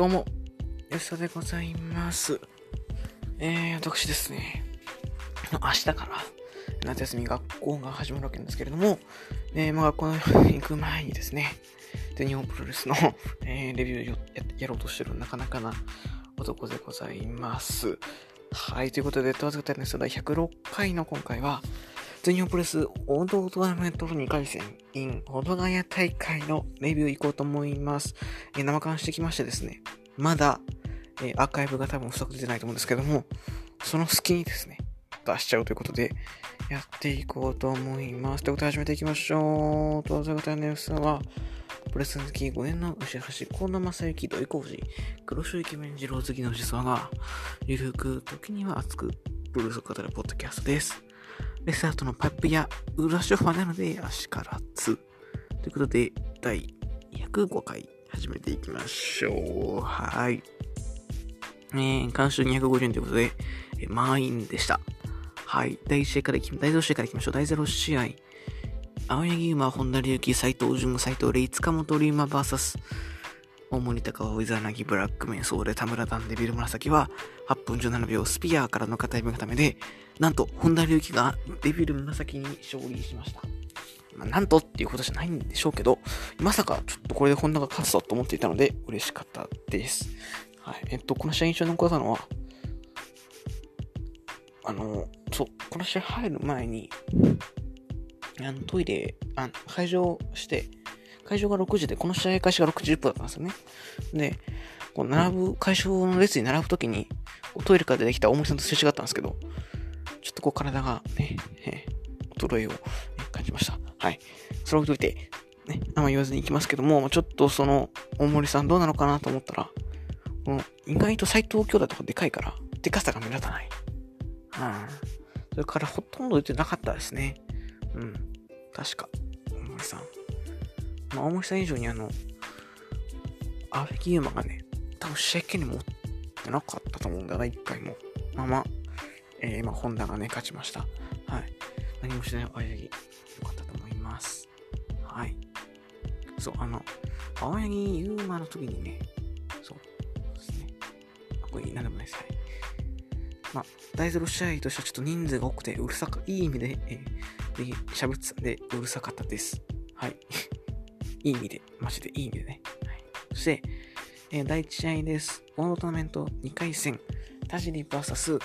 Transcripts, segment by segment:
どうも、安田でございます。えー、私ですね、明日から夏休み学校が始まるわけなんですけれども、えー、まあ学校に行く前にですね、で日本プロレスの、えー、レビューをやろうとしてるなかなかな男でございます。はい、ということで、問わず語りの第106回の今回は、全日本プレス王道トーナメントの2回戦 in 保土ヶ谷大会のレビュー行こうと思います。え生感してきましてですね、まだ、えアーカイブが多分不足出てないと思うんですけども、その隙にですね、出しちゃうということで、やっていこうと思います。ということで始めていきましょう。と、ということで、ね、は、プレス好き5年の牛橋、河野正幸、土井浩二、黒潮イケメン二郎好きの牛沢が、ゆるく、時には熱く、プロレスを語るポッドキャストです。レスタートのパイプや裏ショファなので、足からつ。ということで、第105回始めていきましょう。はい。えー、監修250円ということで、えー満員でした。はい。第1試合からいき、第0試合からいきましょう。第0試合。青柳馬、本田隆起、斎藤潤、斎藤レイ、塚本龍馬 VS、大森高尾、イザーナギ、ブラックメン、ソーレ、田村ダン、デビル紫は、8分17秒、スピアーからの片指固めで、なんと、本田隆起がデビル紫に勝利しました。まあ、なんとっていうことじゃないんでしょうけど、まさかちょっとこれで本田が勝つとと思っていたので、嬉しかったです。はい。えっと、この試合印象に残ったのは、あの、そう、この試合入る前に、あのトイレ、あ会場して、会場が6時で、この試合開始が60分だったんですよね。で、こう並ぶ、会場の列に並ぶときに、トイレから出てきた大森さんとすれ違ったんですけど、ちょっとこう体がね、え衰えを、感じました。はい。それを置いといて、ね、あんま言わずに行きますけども、ちょっとその、大森さんどうなのかなと思ったら、この意外と斎藤兄弟とかでかいから、でかさが目立たない。うん。それからほとんど出てなかったですね。うん。確か、大森さん。まあ、大森さん以上にあの、阿部木優馬がね、多分試合権に持ってなかったと思うんだな、一回も。まあまあ、えー、今、ホンダがね、勝ちました。はい。何もしない青柳、よかったと思います。はい。そう、あの、青柳優馬の時にね、そうですね。あ、これ、なんでもないです。はい。まあ、第0試合としてはちょっと人数が多くて、うるさか、いい意味で、えー、で喋ってたんで、うるさかったです。はい。いい意味で、マジでいい意味でね。はい。そして、えー第1試合です。オートーナメント2回戦、田尻 VS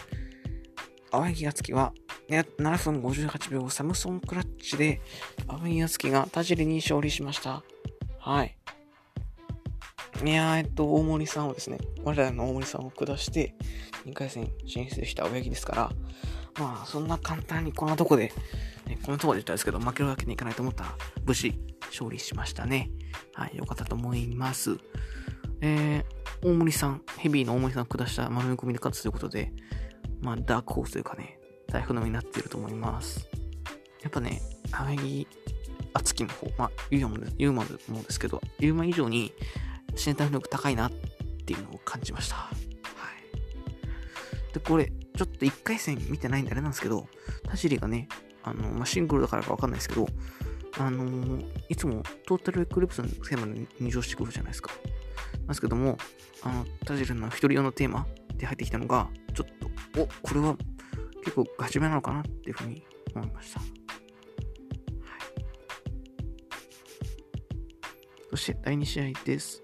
青柳敦樹は、7分58秒サムソンクラッチで、青柳敦樹が田尻に勝利しました。はい。いやー、えっと、大森さんをですね、我らの大森さんを下して、2回戦進出した青柳ですから、まあ、そんな簡単にこんなとこで、ね、こんなとこで言ったんですけど、負けるわけにいかないと思ったら、無事、勝利しましたね。はい、よかったと思います。えー、大森さん、ヘビーの大森さんを下した丸め込みで勝つということで、まあ、ダークホースというかね、大好みになっていると思います。やっぱね、青柳敦樹の方、まあ、ユーマもユーマもですけど、ユーマ以上に身体能力高いなっていうのを感じました。はい。で、これ、ちょっと1回戦見てないんであれなんですけど、田尻がね、あの、まあ、シングルだからかわかんないですけど、あのーいつもトータルエクリプスのテーマで入場してくるじゃないですか。なんですけども、あの、田尻の一人用のテーマで入ってきたのが、ちょっと、お、これは結構ガチめなのかなっていうふうに思いました。そして第2試合です。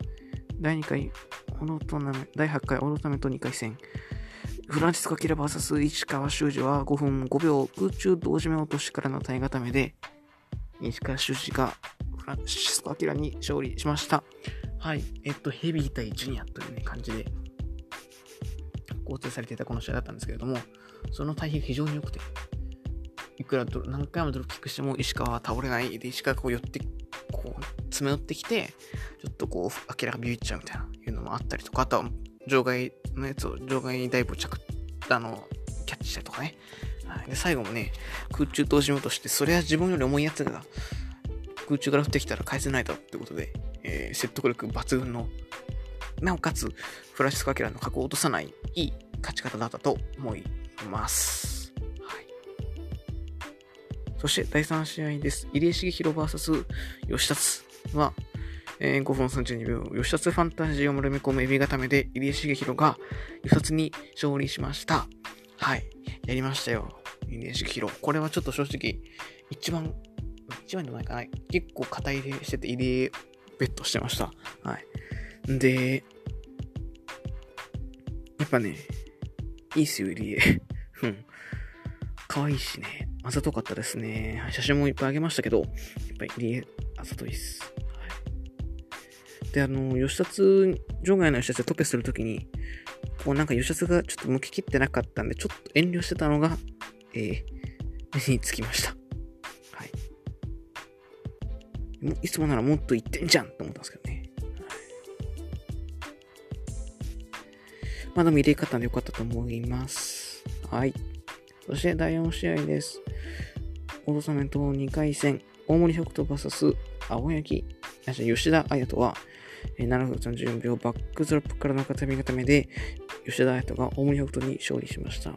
第2回、オールトナメ、第8回オールトナメント2回戦。フランシスコ・キラ VS 市川修司は5分5秒空中同時目落としからの体固めで、石川修司がフランシスコ・アキラに勝利しました。はい。えっと、ヘビー対ジュニアというね、感じで、構成されていたこの試合だったんですけれども、その対比が非常に良くて、いくらド何回もドロップキックしても石川は倒れないで、石川がこう寄って、こう、詰め寄ってきて、ちょっとこう、アキラがビビっちゃうみたいな、いうのもあったりとか、あとは、場外のやつを、場外にダイブを着、あの、キャッチしたりとかね。で、最後もね、空中投資として、それは自分より重いやつが、空中から降ってきたら返せないだろうってことで、えー説得力抜群の、なおかつ、フランシスコ・アキラの格を落とさない、いい勝ち方だったと思います。はい。そして、第3試合です。入江茂弘 VS 吉達は、えー、5分32秒、吉達ファンタジーを丸め込むエビ固めで、入江茂弘が吉達に勝利しました。はい。やりましたよ。入江茂弘。これはちょっと正直、一番、一番じゃないかな。結構肩入れしてて、入江ベットしてました。はい。で、やっぱね、いいっすよ、入江。うん。可愛いしね。あざとかったですね。写真もいっぱいあげましたけど、やっぱり入江、あざといっす。はい。で、あの、吉達、場外の吉達でトペするときに、こうなんか吉達がちょっと向ききってなかったんで、ちょっと遠慮してたのが、えー、目につきました。はい。いつもならもっと言ってんじゃんと思ったんですけどね。まだ見れ方でよかったと思います。はい。そして第4試合です。オートサメント2回戦、大森北斗 VS 青柳、吉田彩斗は、7分34秒バックズロップからの片身固めで、吉田彩斗が大森北斗に勝利しました。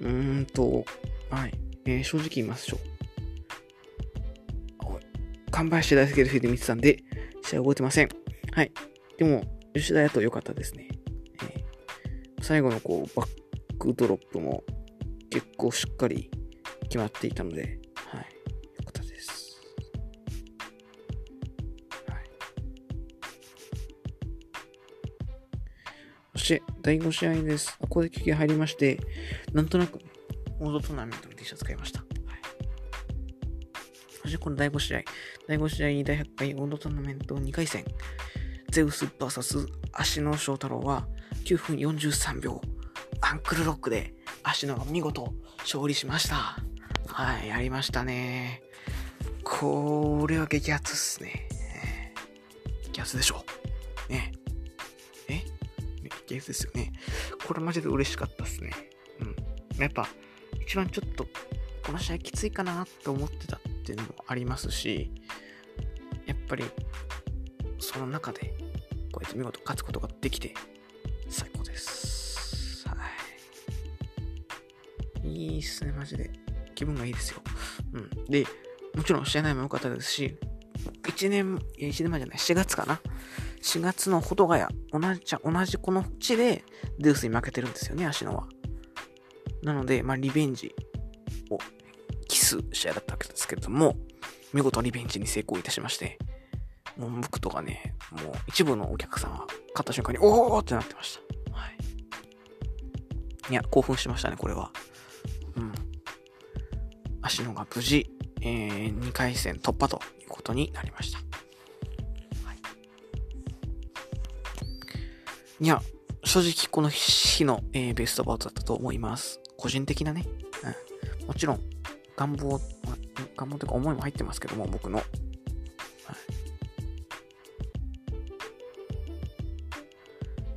うーんと、はい、えー、正直言いましょう。完売して大好きで見てたんで、試合覚えてません。はい。でも、吉田やと良かったですね。最後のこうバックドロップも結構しっかり決まっていたので、して、第5試合です。ここで休憩入りまして、なんとなく、オードトーナメントの T シャツ買いました。はい、そして、この第5試合、第5試合第100回オードトーナメント2回戦、ゼウス VS 足野翔太郎は、9分43秒、アンクルロックで足野が見事勝利しました。はい、やりましたね。これは激アツっすね。激アツでしょ。ね。え激アツですよね。これマジで嬉しかったっすね。うん。やっぱ、一番ちょっと、この試合きついかなって思ってたっていうのもありますし、やっぱり、その中で、こうやって見事勝つことができて、最高です。はい。いいっすね、マジで。気分がいいですよ。うん。で、もちろん試合内も良かったですし、1年、1年前じゃない、4月かな。4月の保土ヶ谷、同じ、同じこの地で、デウスに負けてるんですよね、芦野は。なので、まあ、リベンジを期す試合だったわけですけれども、見事リベンジに成功いたしまして、もう僕とかね、もう一部のお客さんは買った瞬間に、おーってなってました。はい。いや、興奮しましたね、これは。うん。足野が無事、えー、2回戦突破ということになりました。い。や、正直この日の、えー、ベストバウトだったと思います。個人的なね。うん。もちろん、願望、願望というか思いも入ってますけども、僕の。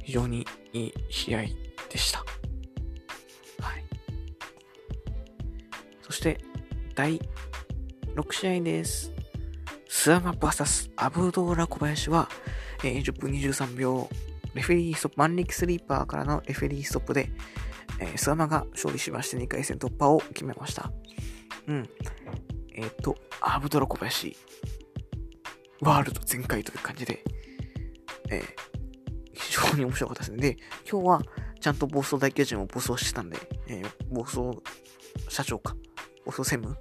非常にいい試合でした。はい。そして、第6試合です。スアマ VS アブドーラ小林は、えー、10分23秒、レフェリーストップ、万力スリーパーからのレフェリーストップで、えー、スアマが勝利しまして2回戦突破を決めました。うん。えっ、ー、と、アブドラ小林、ワールド全開という感じで、えー、非常に面白かったですね。で、今日はちゃんと暴走大巨人も暴走してたんで、えー、暴走社長か、暴走専務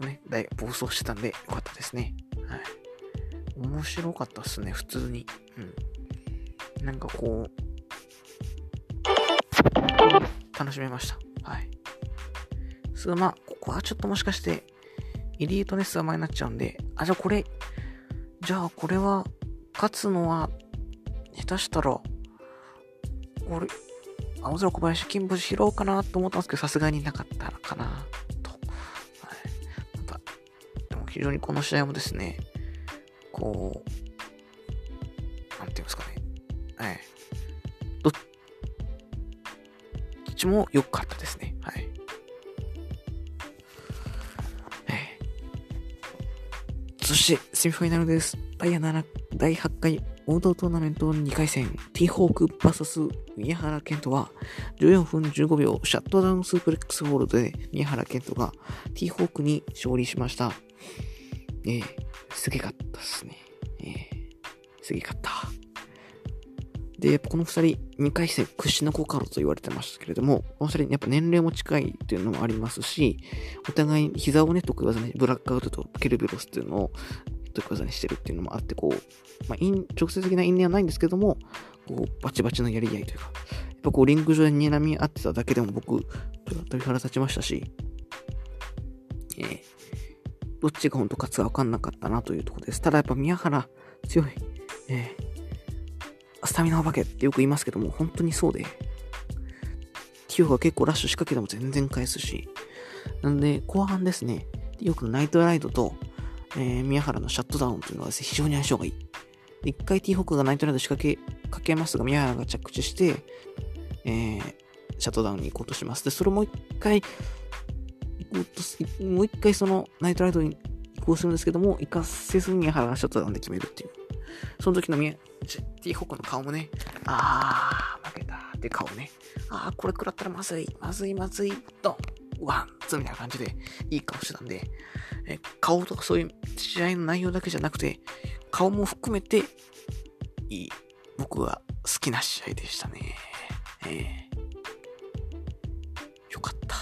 もね、暴走してたんでよかったですね。はい。面白かったっすね、普通に。うん。なんかこう、楽しめました。はい。スーマ、ここはちょっともしかして、エリートネスーマになっちゃうんで、あ、じゃあこれ、じゃあこれは、勝つのは、下手したら、俺、青空小林金星拾おうかなと思ったんですけど、さすがになかったかな、と。はい。また、でも非常にこの試合もですね、こう、ちも良かったですね。はい。そして、セミファイナルです。第7、第8回王道トーナメント2回戦、ティーホーク VS 宮原健人は、14分15秒、シャットダウンスープレックスホールで宮原健人がティーホークに勝利しました。えー、すげかったっすね。え次勝った。で、やっぱこの二人、2回戦屈指の好カードと言われてましたけれども、この二人、やっぱ年齢も近いっていうのもありますし、お互い膝をね、得意技に、ブラックアウトとケルベロスっていうのを得意技にしてるっていうのもあって、こう、まあ、直接的な因縁はないんですけども、こう、バチバチのやり合いというか、やっぱこう、リング上で睨み合ってただけでも僕、鳥肌立ちましたし、えー、どっちが本当勝つか分かんなかったなというところです。ただやっぱ宮原強い、えースタミナお化けってよく言いますけども、本当にそうで、ティオが結構ラッシュ仕掛けても全然返すし、なんで、後半ですね、よくナイトライドと、えー、宮原のシャットダウンというのはね、非常に相性がいい。一回ティーホックがナイトライド仕掛けかけますが、宮原が着地して、えー、シャットダウンに行こうとします。で、それもう一回、行こうと、もう一回そのナイトライドに移行するんですけども、行かせずに宮原がシャットダウンで決めるっていう。その時の宮、ティーホックの顔もね、あー、負けたって顔ね、あー、これ食らったらまずい、まずい、まずい、と、ワン、ツーみたいな感じで、いい顔してたんで、え顔とかそういう試合の内容だけじゃなくて、顔も含めて、いい、僕は好きな試合でしたね。えー、よかった。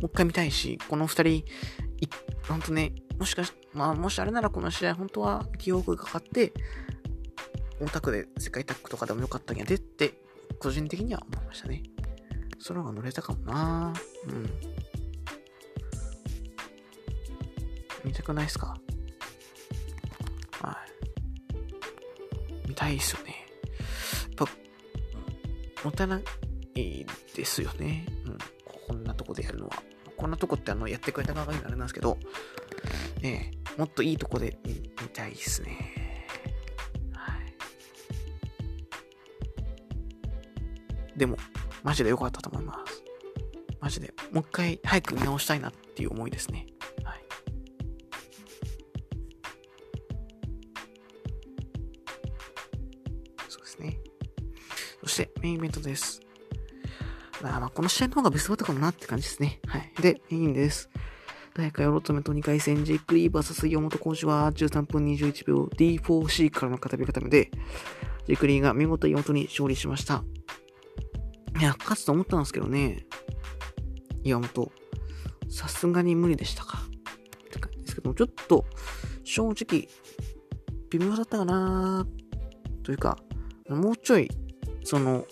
もう一回見たいし、この二人、ほんとね、もしかし、まあ、もしあれならこの試合、本当は記憶がかかって、オタクで世界タッグとかでもよかったんやでって、個人的には思いましたね。その方が乗れたかもなうん。見たくないっすか？はい。見たいっすよね。やっぱ、もったいないですよね。うん。こんなとこでやるのは。こんなとこってあの、やってくれた側がいいのあれなんですけど、ええ、もっといいとこで見たいですね。はい。でも、マジで良かったと思います。マジで。もう一回早く見直したいなっていう思いですね。はい。そうですね。そして、メインイベントです。あまあ、この試合の方がベストバットかもなって感じですね。はい。で、メインです。大会ロトメと2回戦、ジェイク・リー VS 岩本浩二は13分21秒 D4C からの片手固めで、ジェイク・リーが見事岩本に勝利しました。いや、勝つと思ったんですけどね。岩本。さすがに無理でしたか。って感じですけども、ちょっと、正直、微妙だったかなというか、もうちょい、その、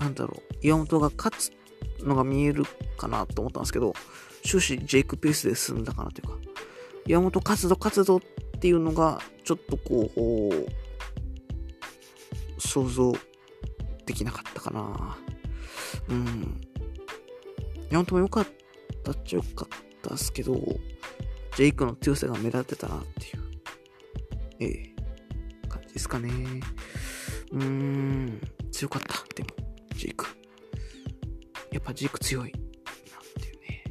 なんだろう、岩本が勝つのが見えるかなと思ったんですけど、終始ジェイクペースで進んだかなというか、岩本勝つぞ勝つぞっていうのが、ちょっとこう、想像できなかったかな。うん。山本も良かったっちゃ良かったっすけど、ジェイクの強さが目立ってたなっていう、ええ、感じですかね。うーん、強かった。でも、ジェイク。やっぱジーク強い。なんていうね。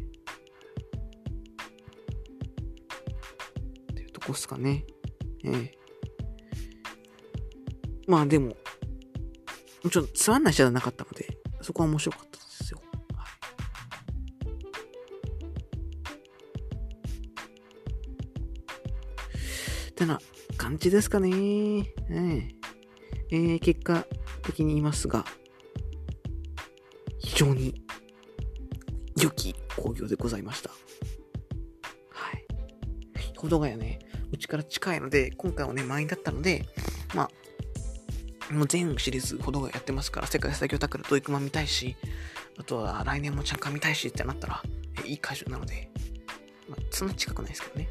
っていうとこっすかね。ええまあでも、もちろんつまんない試合じゃなかったので、そこは面白かったですよ。はい。ってな感じですかね。えええー、結果的に言いますが、非常に良き工業でございました。はい。保土ヶ谷ね、うちから近いので、今回はね、満員だったので、まあ、もう全シリーズほどがやってますから、世界最強タックルドイクマ見たいし、あとは来年もチャンカン見たいしってなったら、いい会場なので、まあ、そんな近くないですけどね。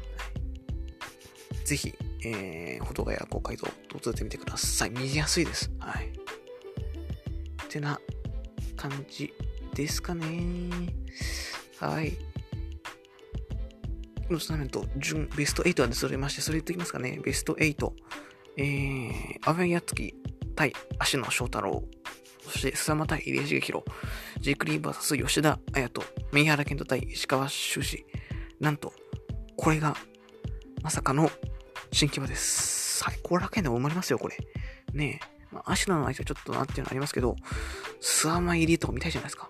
はい、ぜひ、えー、ほどがや公会堂、訪れてみてください。見やすいです。はい。ってな感じですかね。はい。のトーナメント、準ベスト8は出揃いまして、それ言っておきますかね。ベスト8。えー、アベンヤツキ対足野翔太郎。そして、スサマ対入江茂弘。ジェイクリーバーサス吉田彩斗。メイハラケント対石川修司。なんと、これが、まさかの新規場です。最高楽園でも生まれますよ、これ。ねえ。まあ、足野の相手はちょっとなっていうのありますけど、スアマ入りとか見たいじゃないですか。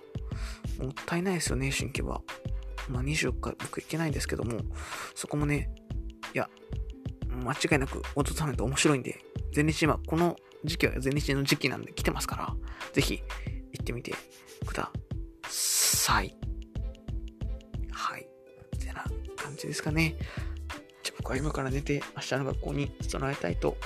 もったいないですよね、新規は。まあ、24日僕行けないんですけども、そこもね、いや、間違いなく訪れると面白いんで、全日今、この時期は全日の時期なんで来てますから、ぜひ行ってみてください。はい。ってな感じですかね。じゃ僕は今から寝て明日の学校に備えたいと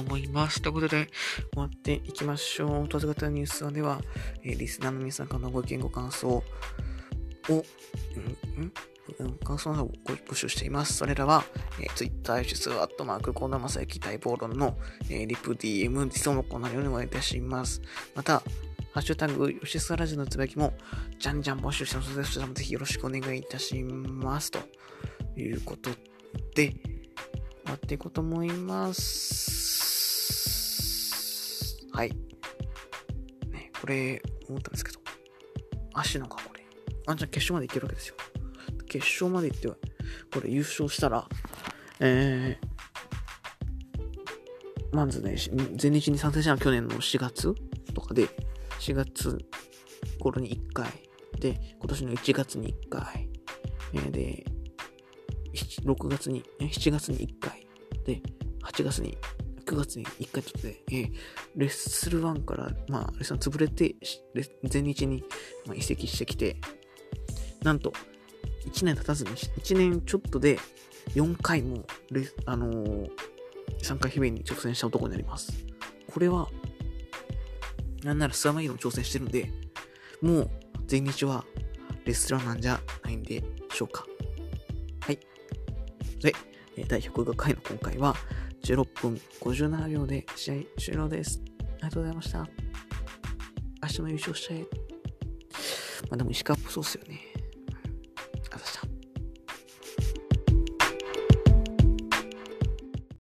思います。ということで、終わっていきましょう。当時型ニュースでは、えー、リスナーの皆さんからのご意見ご感想を、うん、うん感想などをご募集しています。それらは、えー、Twitter、アットマーク、コーナーマサヤキ待望論の、えー、リプ DM、理想のコーナーようにお願いいたします。また、ハッシュタグ、吉沢ラジオのつぶやきも、じゃんじゃん募集してますので、そちらもぜひよろしくお願いいたします。ということで、終わっていこうと思います。はい。ね、これ、思ったんですけど、足のか、これ。あんちゃん決勝までいけるわけですよ。決勝まで行っては、これ優勝したら、えー、まずね、全日に参戦したのは去年の4月とかで、4月頃に1回、で、今年の1月に1回、えー、で、6月に、7月に1回、で、8月に、9月に1回とって、えー、レッスル1から、まあ、レッスン潰れて、全日に、ま、移籍してきて、なんと、1年経たずに、1年ちょっとで4回もレ、あのー、3回日々に挑戦した男になります。これは、なんならスワマイロも挑戦してるんで、もう全日はレスラーなんじゃないんでしょうか。はい。で、第105回の今回は16分57秒で試合終了です。ありがとうございました。明日も優勝したい。まあでも石川っぽそうっすよね。